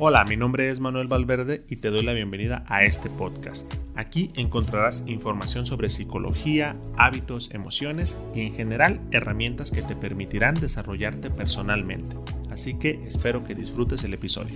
Hola, mi nombre es Manuel Valverde y te doy la bienvenida a este podcast. Aquí encontrarás información sobre psicología, hábitos, emociones y en general herramientas que te permitirán desarrollarte personalmente. Así que espero que disfrutes el episodio.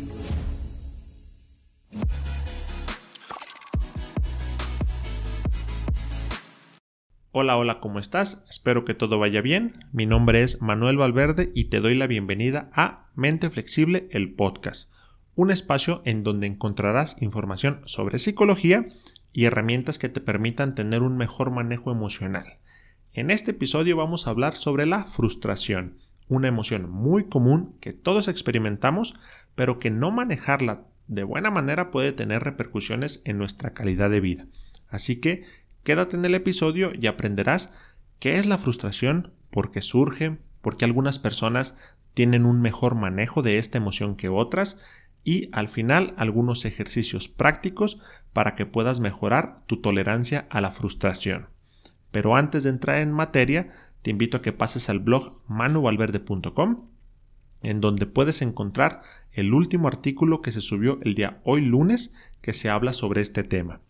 Hola, hola, ¿cómo estás? Espero que todo vaya bien. Mi nombre es Manuel Valverde y te doy la bienvenida a Mente Flexible, el podcast un espacio en donde encontrarás información sobre psicología y herramientas que te permitan tener un mejor manejo emocional. En este episodio vamos a hablar sobre la frustración, una emoción muy común que todos experimentamos, pero que no manejarla de buena manera puede tener repercusiones en nuestra calidad de vida. Así que quédate en el episodio y aprenderás qué es la frustración, por qué surge, por qué algunas personas tienen un mejor manejo de esta emoción que otras y al final algunos ejercicios prácticos para que puedas mejorar tu tolerancia a la frustración. Pero antes de entrar en materia, te invito a que pases al blog manuvalverde.com en donde puedes encontrar el último artículo que se subió el día hoy lunes que se habla sobre este tema.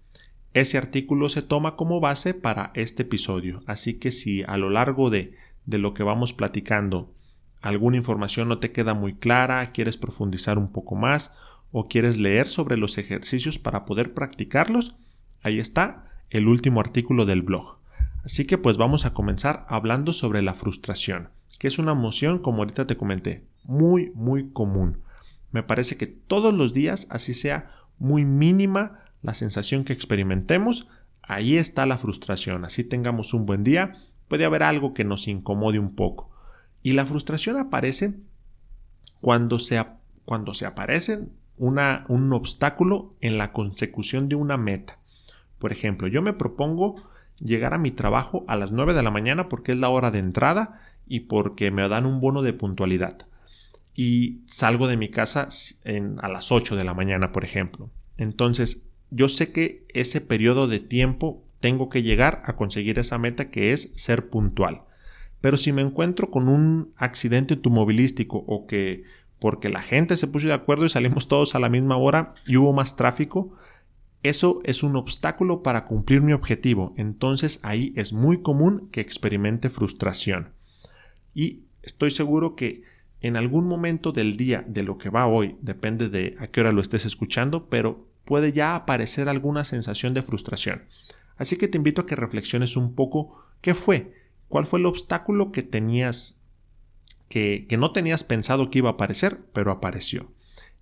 Ese artículo se toma como base para este episodio, así que si a lo largo de, de lo que vamos platicando alguna información no te queda muy clara, quieres profundizar un poco más o quieres leer sobre los ejercicios para poder practicarlos, ahí está el último artículo del blog. Así que pues vamos a comenzar hablando sobre la frustración, que es una emoción, como ahorita te comenté, muy, muy común. Me parece que todos los días, así sea muy mínima la sensación que experimentemos, ahí está la frustración. Así tengamos un buen día, puede haber algo que nos incomode un poco. Y la frustración aparece cuando se, cuando se aparece un obstáculo en la consecución de una meta. Por ejemplo, yo me propongo llegar a mi trabajo a las 9 de la mañana porque es la hora de entrada y porque me dan un bono de puntualidad. Y salgo de mi casa a las 8 de la mañana, por ejemplo. Entonces, yo sé que ese periodo de tiempo tengo que llegar a conseguir esa meta que es ser puntual. Pero si me encuentro con un accidente automovilístico o que porque la gente se puso de acuerdo y salimos todos a la misma hora y hubo más tráfico, eso es un obstáculo para cumplir mi objetivo. Entonces ahí es muy común que experimente frustración. Y estoy seguro que en algún momento del día de lo que va hoy, depende de a qué hora lo estés escuchando, pero puede ya aparecer alguna sensación de frustración. Así que te invito a que reflexiones un poco qué fue, ¿Cuál fue el obstáculo que tenías, que, que no tenías pensado que iba a aparecer, pero apareció?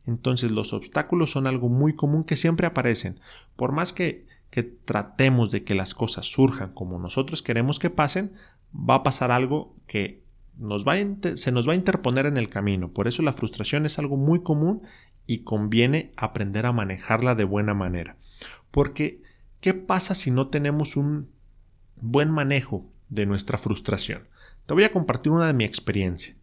Entonces los obstáculos son algo muy común que siempre aparecen. Por más que, que tratemos de que las cosas surjan como nosotros queremos que pasen, va a pasar algo que nos va se nos va a interponer en el camino. Por eso la frustración es algo muy común y conviene aprender a manejarla de buena manera. Porque, ¿qué pasa si no tenemos un buen manejo de nuestra frustración. Te voy a compartir una de mi experiencia.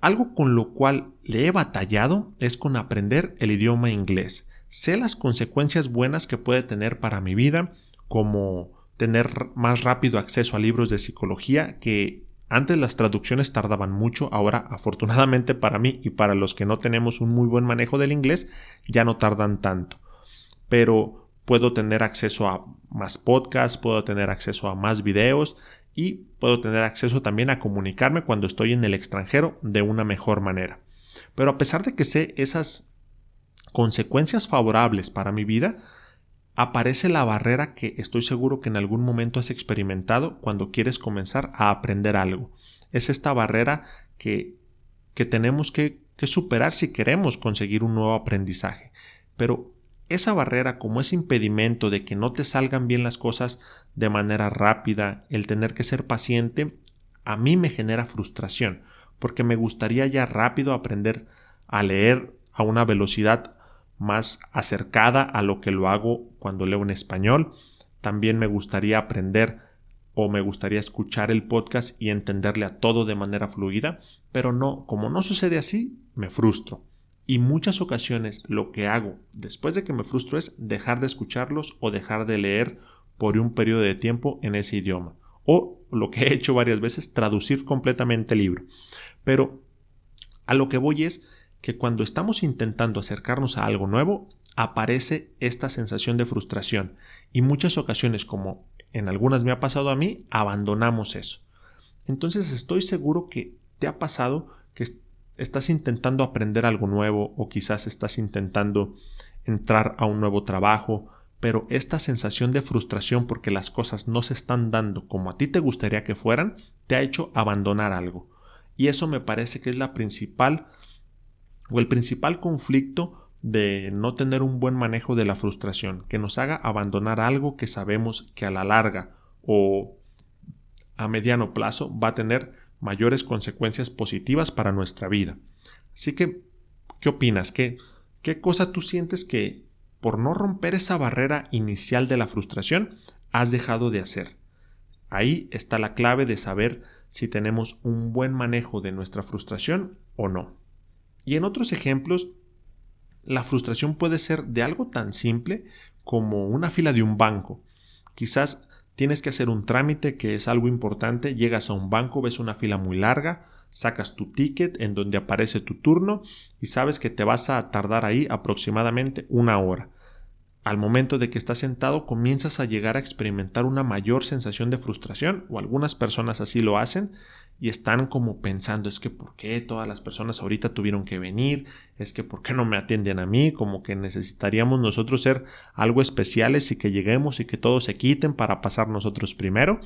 Algo con lo cual le he batallado es con aprender el idioma inglés. Sé las consecuencias buenas que puede tener para mi vida, como tener más rápido acceso a libros de psicología que antes las traducciones tardaban mucho, ahora afortunadamente para mí y para los que no tenemos un muy buen manejo del inglés ya no tardan tanto. Pero puedo tener acceso a más podcasts, puedo tener acceso a más videos y puedo tener acceso también a comunicarme cuando estoy en el extranjero de una mejor manera. Pero a pesar de que sé esas consecuencias favorables para mi vida, aparece la barrera que estoy seguro que en algún momento has experimentado cuando quieres comenzar a aprender algo. Es esta barrera que, que tenemos que, que superar si queremos conseguir un nuevo aprendizaje. Pero esa barrera como ese impedimento de que no te salgan bien las cosas de manera rápida, el tener que ser paciente, a mí me genera frustración, porque me gustaría ya rápido aprender a leer a una velocidad más acercada a lo que lo hago cuando leo en español. También me gustaría aprender o me gustaría escuchar el podcast y entenderle a todo de manera fluida, pero no, como no sucede así, me frustro. Y muchas ocasiones lo que hago después de que me frustro es dejar de escucharlos o dejar de leer por un periodo de tiempo en ese idioma. O lo que he hecho varias veces, traducir completamente el libro. Pero a lo que voy es que cuando estamos intentando acercarnos a algo nuevo, aparece esta sensación de frustración y muchas ocasiones, como en algunas me ha pasado a mí, abandonamos eso. Entonces estoy seguro que te ha pasado que estás intentando aprender algo nuevo o quizás estás intentando entrar a un nuevo trabajo, pero esta sensación de frustración porque las cosas no se están dando como a ti te gustaría que fueran, te ha hecho abandonar algo. Y eso me parece que es la principal o el principal conflicto de no tener un buen manejo de la frustración, que nos haga abandonar algo que sabemos que a la larga o a mediano plazo va a tener mayores consecuencias positivas para nuestra vida. Así que, ¿qué opinas? ¿Qué, qué cosa tú sientes que por no romper esa barrera inicial de la frustración has dejado de hacer? Ahí está la clave de saber si tenemos un buen manejo de nuestra frustración o no. Y en otros ejemplos, la frustración puede ser de algo tan simple como una fila de un banco. Quizás tienes que hacer un trámite que es algo importante, llegas a un banco, ves una fila muy larga, sacas tu ticket en donde aparece tu turno y sabes que te vas a tardar ahí aproximadamente una hora al momento de que estás sentado comienzas a llegar a experimentar una mayor sensación de frustración o algunas personas así lo hacen y están como pensando es que por qué todas las personas ahorita tuvieron que venir, es que por qué no me atienden a mí, como que necesitaríamos nosotros ser algo especiales y que lleguemos y que todos se quiten para pasar nosotros primero,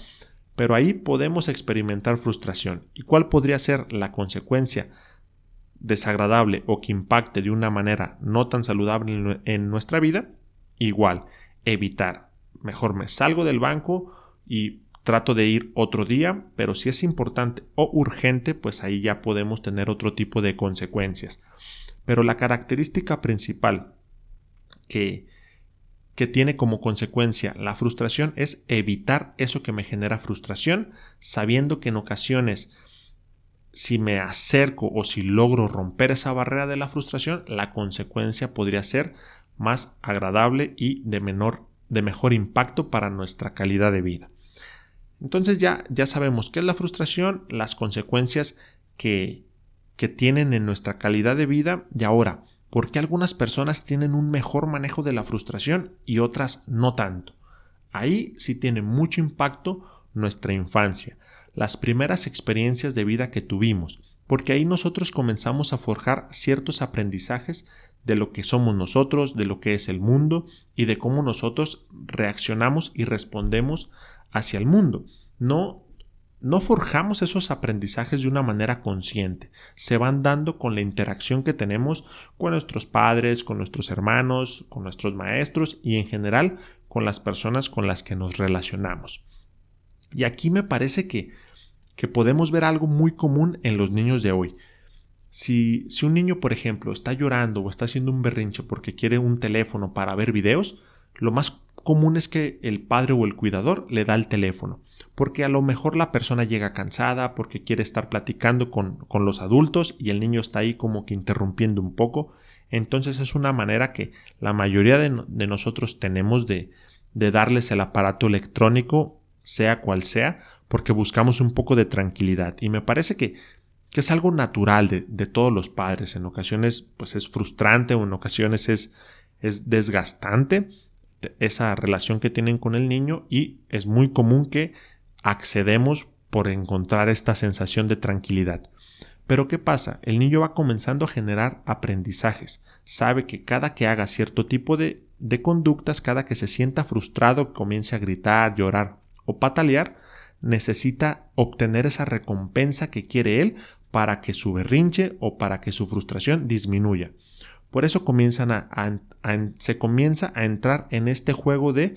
pero ahí podemos experimentar frustración. ¿Y cuál podría ser la consecuencia desagradable o que impacte de una manera no tan saludable en nuestra vida? Igual, evitar. Mejor me salgo del banco y trato de ir otro día, pero si es importante o urgente, pues ahí ya podemos tener otro tipo de consecuencias. Pero la característica principal que, que tiene como consecuencia la frustración es evitar eso que me genera frustración, sabiendo que en ocasiones si me acerco o si logro romper esa barrera de la frustración, la consecuencia podría ser más agradable y de menor de mejor impacto para nuestra calidad de vida. Entonces ya, ya sabemos qué es la frustración, las consecuencias que, que tienen en nuestra calidad de vida y ahora, ¿por qué algunas personas tienen un mejor manejo de la frustración y otras no tanto? Ahí sí tiene mucho impacto nuestra infancia, las primeras experiencias de vida que tuvimos, porque ahí nosotros comenzamos a forjar ciertos aprendizajes de lo que somos nosotros, de lo que es el mundo y de cómo nosotros reaccionamos y respondemos hacia el mundo. No no forjamos esos aprendizajes de una manera consciente, se van dando con la interacción que tenemos con nuestros padres, con nuestros hermanos, con nuestros maestros y en general con las personas con las que nos relacionamos. Y aquí me parece que, que podemos ver algo muy común en los niños de hoy. Si, si un niño, por ejemplo, está llorando o está haciendo un berrinche porque quiere un teléfono para ver videos, lo más común es que el padre o el cuidador le da el teléfono, porque a lo mejor la persona llega cansada, porque quiere estar platicando con, los adultos y el niño está ahí como que interrumpiendo un poco. Entonces es una manera que la mayoría de, de nosotros tenemos de, de darles el aparato electrónico, sea cual sea, porque buscamos un poco de tranquilidad. Y me parece que que es algo natural de, de, todos los padres. En ocasiones, pues es frustrante o en ocasiones es, es desgastante esa relación que tienen con el niño y es muy común que accedemos por encontrar esta sensación de tranquilidad. Pero ¿qué pasa? El niño va comenzando a generar aprendizajes. Sabe que cada que haga cierto tipo de, de conductas, cada que se sienta frustrado, comience a gritar, llorar o patalear, necesita obtener esa recompensa que quiere él para que su berrinche o para que su frustración disminuya. Por eso se comienza a entrar en este juego de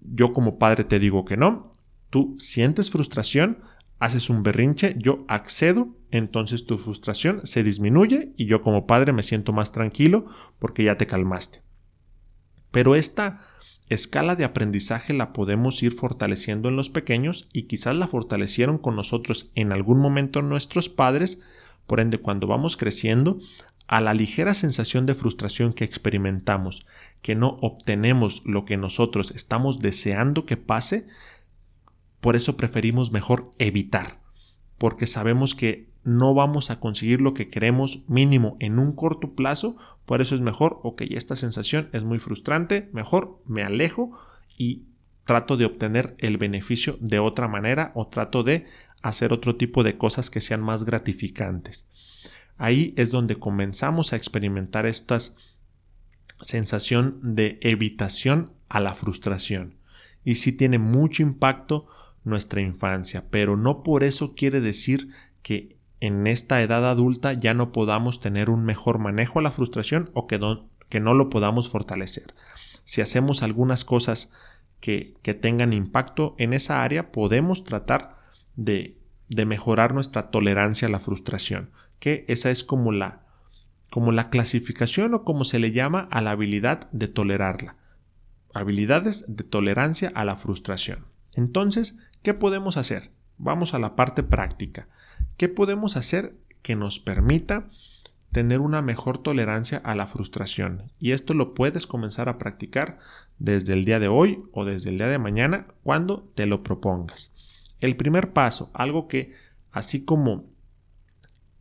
yo como padre te digo que no, tú sientes frustración, haces un berrinche, yo accedo, entonces tu frustración se disminuye y yo como padre me siento más tranquilo porque ya te calmaste. Pero esta escala de aprendizaje la podemos ir fortaleciendo en los pequeños y quizás la fortalecieron con nosotros en algún momento nuestros padres, por ende cuando vamos creciendo, a la ligera sensación de frustración que experimentamos, que no obtenemos lo que nosotros estamos deseando que pase, por eso preferimos mejor evitar, porque sabemos que no vamos a conseguir lo que queremos mínimo en un corto plazo, por eso es mejor, ok, esta sensación es muy frustrante, mejor me alejo y trato de obtener el beneficio de otra manera o trato de hacer otro tipo de cosas que sean más gratificantes. Ahí es donde comenzamos a experimentar esta sensación de evitación a la frustración. Y sí tiene mucho impacto nuestra infancia, pero no por eso quiere decir que en esta edad adulta ya no podamos tener un mejor manejo a la frustración o que no, lo podamos fortalecer. Si hacemos algunas cosas que, tengan impacto en esa área, podemos tratar de, de mejorar nuestra tolerancia a la frustración, que esa es como la, como la clasificación o como se le llama a la habilidad de tolerarla. Habilidades de tolerancia a la frustración. Entonces, ¿qué podemos hacer? Vamos a la parte práctica. ¿Qué podemos hacer que nos permita tener una mejor tolerancia a la frustración? Y esto lo puedes comenzar a practicar desde el día de hoy o desde el día de mañana cuando te lo propongas. El primer paso, algo que así como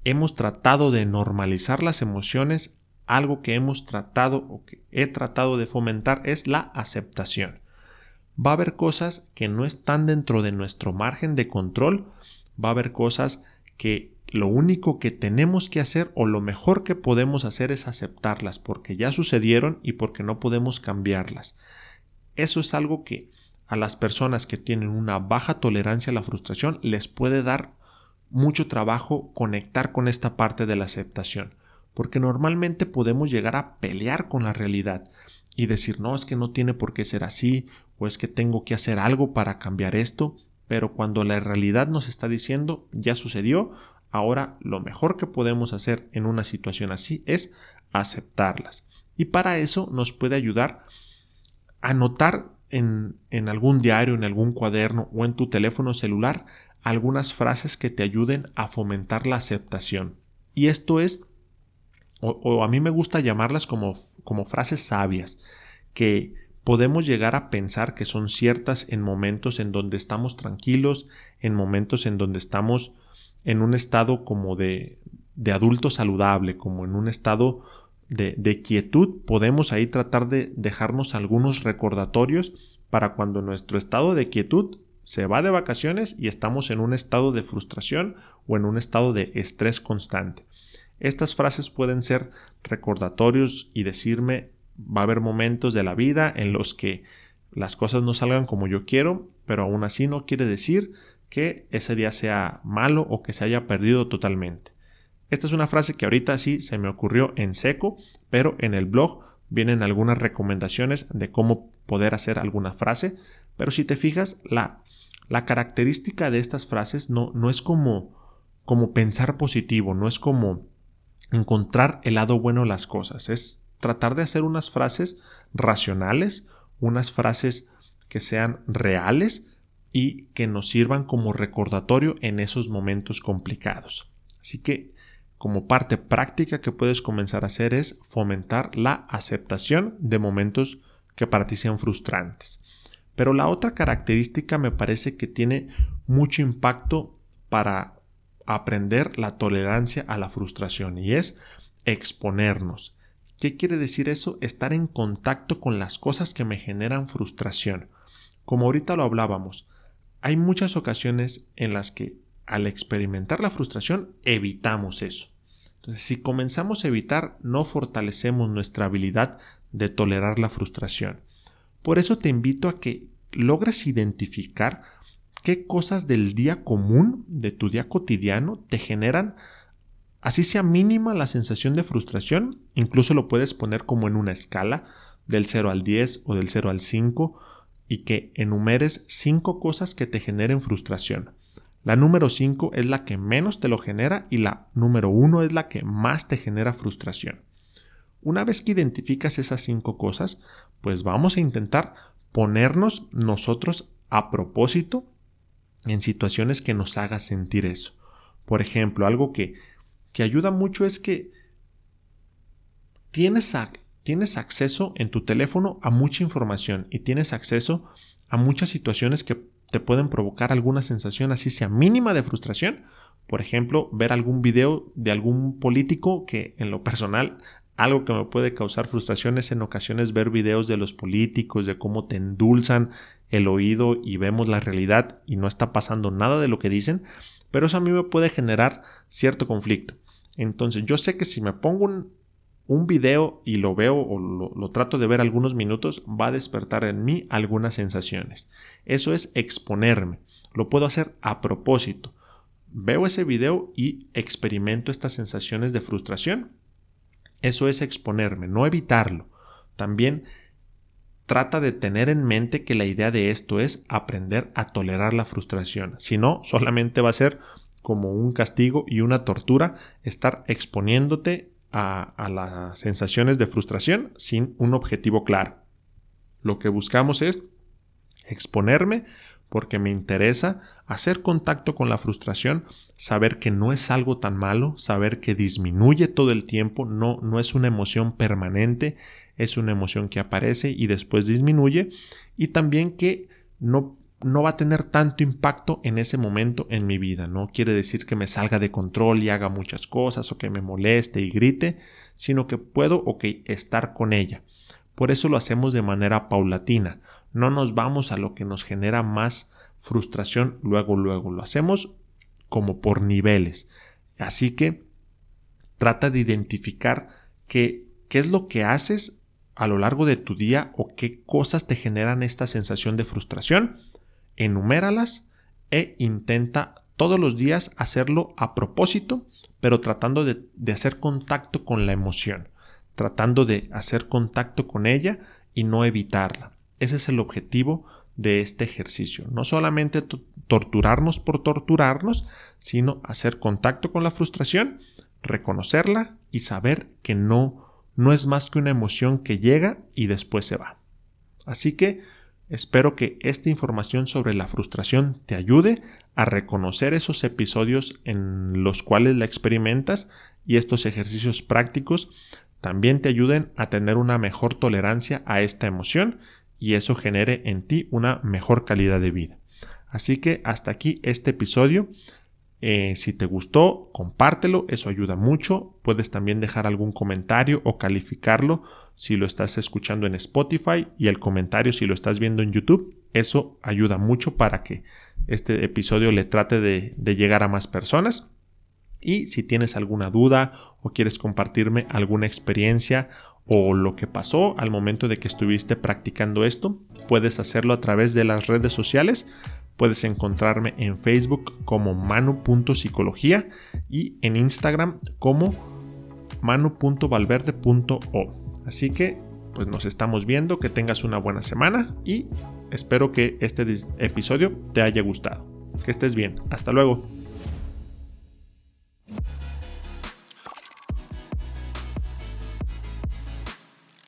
hemos tratado de normalizar las emociones, algo que hemos tratado o que he tratado de fomentar es la aceptación. Va a haber cosas que no están dentro de nuestro margen de control, va a haber cosas que lo único que tenemos que hacer o lo mejor que podemos hacer es aceptarlas porque ya sucedieron y porque no podemos cambiarlas. Eso es algo que a las personas que tienen una baja tolerancia a la frustración les puede dar mucho trabajo conectar con esta parte de la aceptación, porque normalmente podemos llegar a pelear con la realidad y decir no es que no tiene por qué ser así o es que tengo que hacer algo para cambiar esto pero cuando la realidad nos está diciendo ya sucedió, ahora lo mejor que podemos hacer en una situación así es aceptarlas. Y para eso nos puede ayudar a anotar en, en algún diario, en algún cuaderno o en tu teléfono celular algunas frases que te ayuden a fomentar la aceptación. Y esto es, o, o a mí me gusta llamarlas como, como frases sabias, que podemos llegar a pensar que son ciertas en momentos en donde estamos tranquilos, en momentos en donde estamos en un estado como de, de adulto saludable, como en un estado de, de, quietud, podemos ahí tratar de dejarnos algunos recordatorios para cuando nuestro estado de quietud se va de vacaciones y estamos en un estado de frustración o en un estado de estrés constante. Estas frases pueden ser recordatorios y decirme va a haber momentos de la vida en los que las cosas no salgan como yo quiero, pero aún así no quiere decir que ese día sea malo o que se haya perdido totalmente. Esta es una frase que ahorita sí se me ocurrió en seco, pero en el blog vienen algunas recomendaciones de cómo poder hacer alguna frase, pero si te fijas, la, la característica de estas frases no, no es como, como pensar positivo, no es como encontrar el lado bueno de las cosas, es tratar de hacer unas frases racionales, unas frases que sean reales y que nos sirvan como recordatorio en esos momentos complicados. Así que como parte práctica que puedes comenzar a hacer es fomentar la aceptación de momentos que para ti sean frustrantes. Pero la otra característica me parece que tiene mucho impacto para aprender la tolerancia a la frustración y es exponernos. ¿Qué quiere decir eso? Estar en contacto con las cosas que me generan frustración. Como ahorita lo hablábamos, hay muchas ocasiones en las que al experimentar la frustración evitamos eso. Entonces, si comenzamos a evitar, no fortalecemos nuestra habilidad de tolerar la frustración. Por eso te invito a que logres identificar qué cosas del día común, de tu día cotidiano, te generan Así sea mínima la sensación de frustración, incluso lo puedes poner como en una escala del 0 al 10 o del 0 al 5 y que enumeres 5 cosas que te generen frustración. La número 5 es la que menos te lo genera y la número 1 es la que más te genera frustración. Una vez que identificas esas 5 cosas, pues vamos a intentar ponernos nosotros a propósito en situaciones que nos haga sentir eso. Por ejemplo, algo que que ayuda mucho es que tienes, tienes acceso en tu teléfono a mucha información y tienes acceso a muchas situaciones que te pueden provocar alguna sensación así sea mínima de frustración. Por ejemplo, ver algún video de algún político que en lo personal algo que me puede causar frustración es en ocasiones ver videos de los políticos, de cómo te endulzan el oído y vemos la realidad y no está pasando nada de lo que dicen, pero eso a mí me puede generar cierto conflicto. Entonces yo sé que si me pongo un, video y lo veo o lo, lo, trato de ver algunos minutos, va a despertar en mí algunas sensaciones. Eso es exponerme. Lo puedo hacer a propósito. Veo ese video y experimento estas sensaciones de frustración. Eso es exponerme, no evitarlo. También trata de tener en mente que la idea de esto es aprender a tolerar la frustración. Si no, solamente va a ser como un castigo y una tortura estar exponiéndote a, las sensaciones de frustración sin un objetivo claro. Lo que buscamos es exponerme porque me interesa hacer contacto con la frustración, saber que no es algo tan malo, saber que disminuye todo el tiempo, no, no es una emoción permanente, es una emoción que aparece y después disminuye, y también que no, no va a tener tanto impacto en ese momento en mi vida. No quiere decir que me salga de control y haga muchas cosas o que me moleste y grite, sino que puedo, ok, estar con ella. Por eso lo hacemos de manera paulatina. No nos vamos a lo que nos genera más frustración luego, luego. Lo hacemos como por niveles. Así que trata de identificar qué, qué es lo que haces a lo largo de tu día o qué cosas te generan esta sensación de frustración. Enuméralas e intenta todos los días hacerlo a propósito, pero tratando de, hacer contacto con la emoción tratando de hacer contacto con ella y no evitarla. Ese es el objetivo de este ejercicio. No solamente torturarnos por torturarnos, sino hacer contacto con la frustración, reconocerla y saber que no, no es más que una emoción que llega y después se va. Así que espero que esta información sobre la frustración te ayude a reconocer esos episodios en los cuales la experimentas y estos ejercicios prácticos también te ayuden a tener una mejor tolerancia a esta emoción y eso genere en ti una mejor calidad de vida. Así que hasta aquí este episodio. Eh, si te gustó, compártelo, eso ayuda mucho. Puedes también dejar algún comentario o calificarlo si lo estás escuchando en Spotify y el comentario si lo estás viendo en YouTube. Eso ayuda mucho para que este episodio le trate de, de llegar a más personas. Y si tienes alguna duda o quieres compartirme alguna experiencia o lo que pasó al momento de que estuviste practicando esto, puedes hacerlo a través de las redes sociales. Puedes encontrarme en Facebook como manu.psicología y en Instagram como manu.valverde.o. Así que pues nos estamos viendo, que tengas una buena semana y espero que este episodio te haya gustado. Que estés bien, hasta luego.